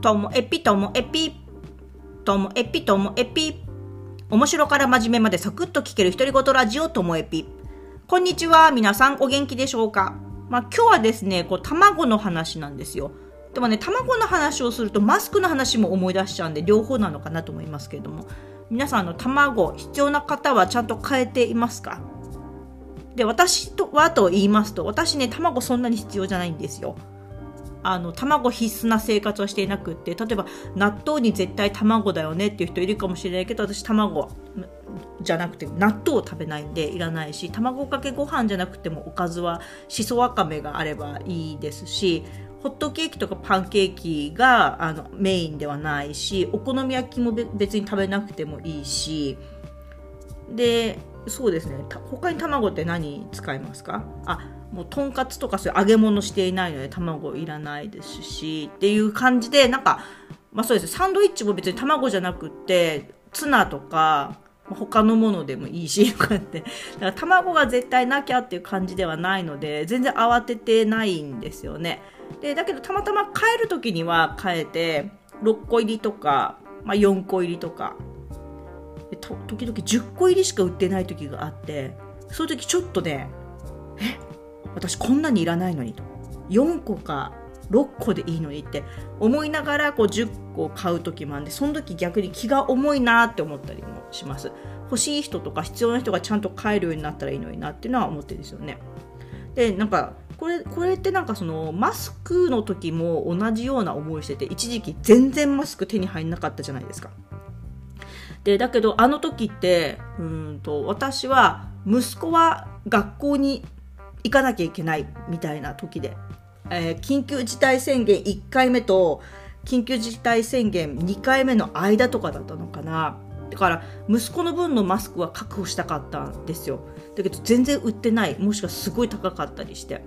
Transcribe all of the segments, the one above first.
ともエピともエピともエピともエピ。面白から真面目までサクッと聞ける独り言ラジオともエピ。こんにちは皆さんお元気でしょうか？まあ今日はですねこう卵の話なんですよ。でもね卵の話をするとマスクの話も思い出しちゃうんで両方なのかなと思いますけれども。皆さんの卵必要な方はちゃんと変えていますか？で私とはと言いますと私ね卵そんなに必要じゃないんですよ。あの卵必須な生活はしていなくって例えば納豆に絶対卵だよねっていう人いるかもしれないけど私卵じゃなくて納豆を食べないんでいらないし卵かけご飯じゃなくてもおかずはしそわかめがあればいいですしホットケーキとかパンケーキがあのメインではないしお好み焼きも別に食べなくてもいいしでそうですね。他に卵って何使いますか？あもうとんかつとかそういう揚げ物していないので卵いらないですしっていう感じでなんかまあそうです。サンドイッチも別に卵じゃなくってツナとか他のものでもいいしとかって。だから卵が絶対なきゃっていう感じではないので全然慌ててないんですよね。でだけどたまたま買える時には買えて6個入りとか、まあ、4個入りとか時々10個入りしか売ってない時があってそういう時ちょっとねえ私こんなにいらないのにと。4個か6個でいいのにって思いながらこう10個買う時もあるんでその時逆に気が重いなって思ったりもします。欲しい人とか必要な人がちゃんと買えるようになったらいいのになっていうのは思ってるんですよね。でなんかこれこれってなんかそのマスクの時も同じような思いしてて一時期全然マスク手に入んなかったじゃないですか。でだけどあの時ってうんと私は息子は学校に行かなきゃいけないみたいな時で、えー、緊急事態宣言1回目と緊急事態宣言2回目の間とかだったのかな。だから息子の分のマスクは確保したかったんですよ。だけど全然売ってない。もしくはすごい高かったりして。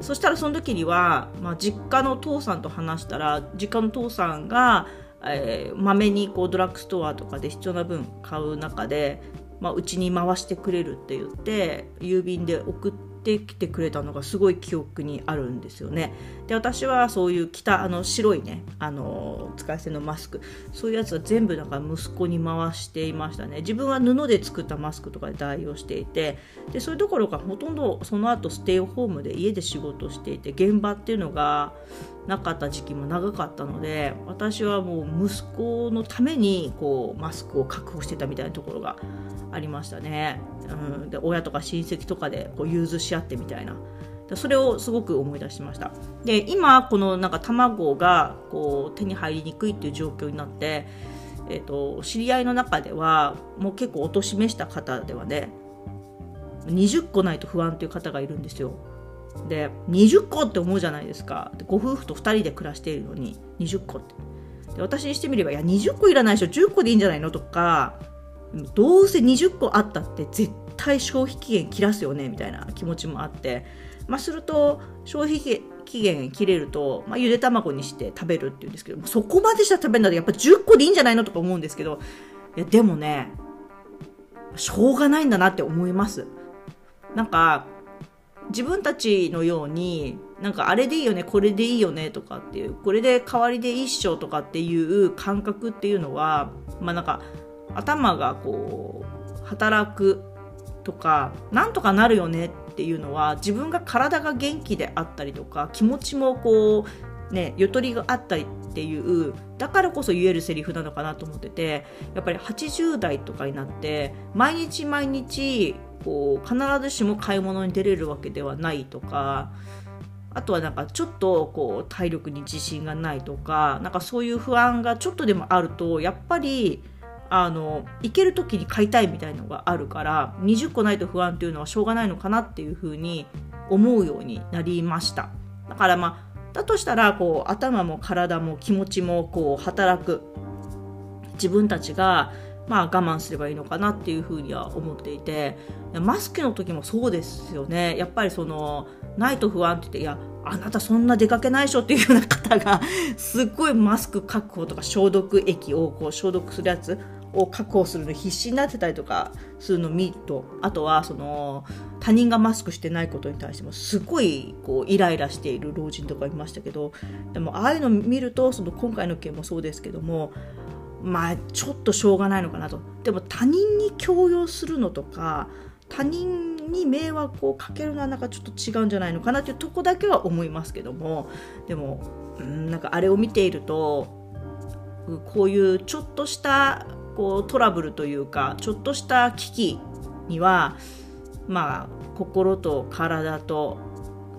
そしたらその時には、まあ、実家の父さんと話したら実家の父さんがえー、まめにこうドラッグストアとかで必要な分買う中でまあ、うちに回してくれるって言って郵便で送ってきてくれたのがすごい記憶にあるんですよね。で私はそういう着たあの白いねあの使い捨てのマスクそういうやつは全部だか息子に回していましたね。自分は布で作ったマスクとかで代用していてでそういうところがほとんどその後ステイホームで家で仕事していて現場っていうのがなかった時期も長かったので私はもう息子のためにこうマスクを確保してたみたいなところがありましたね、うん、で親とか親戚とかでこう融通し合ってみたいな。それをすごく思い出しました。で今このなんか卵がこう手に入りにくいっていう状況になってえーと、知り合いの中ではもう結構お年めした方ではね20個ないと不安という方がいるんですよ。で20個って思うじゃないですか。ご夫婦と2人で暮らしているのに20個って。で私にしてみればいや20個いらないでしょ10個でいいんじゃないのとかどうせ20個あったって絶対消費期限切らすよねみたいな気持ちもあって、まあ、すると消費期限切れると、まあ、ゆで卵にして食べるっていうんですけどそこまでしたら食べるんだらやっぱ10個でいいんじゃないのとか思うんですけどいやでもねしょうがないんだなって思います。なんか自分たちのようになんかあれでいいよねこれでいいよねとかっていうこれで代わりで一緒とかっていう感覚っていうのはまあなんか頭がこう働くとかなんとかなるよねっていうのは自分が体が元気であったりとか気持ちもこうねゆとりがあったりっていうだからこそ言えるセリフなのかなと思っててやっぱり80代とかになって毎日毎日こう必ずしも買い物に出れるわけではないとかあとはなんかちょっとこう体力に自信がないとかなんかそういう不安がちょっとでもあるとやっぱりあの行ける時に買いたいみたいのがあるから20個ないと不安っていうのはしょうがないのかなっていうふうに思うようになりました。だからまあだとしたらこう頭も体も気持ちもこう働く。自分たちがまあ、我慢すればいいのかなっていうふうには思っていてマスクの時もそうですよね。やっぱりそのないと不安って言っていやあなたそんな出かけないでしょっていうような方がすっごいマスク確保とか消毒液をこう消毒するやつを確保するの必死になってたりとかするの見るとあとはその他人がマスクしてないことに対してもすごいこうイライラしている老人とかいましたけどでもああいうの見るとその今回の件もそうですけどもまあちょっとしょうがないのかなと。でも他人に強要するのとか他人に迷惑をかけるのはなんかちょっと違うんじゃないのかなというとこだけは思いますけどもでもうんなんかあれを見ているとこういうちょっとしたこうトラブルというかちょっとした危機にはまあ心と体と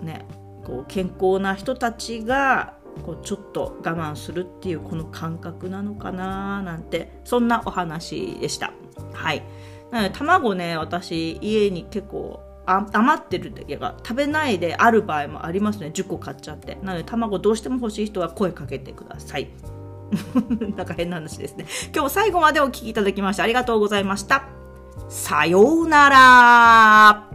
ねこう健康な人たちがこうちょっと我慢するっていうこの感覚なのかななんてそんなお話でした。はい。なので卵ね私家に結構余ってる時が食べないである場合もありますね10個買っちゃってなので卵どうしても欲しい人は声かけてください なんか変な話ですね。今日最後までお聴きいただきましてありがとうございました。さようなら。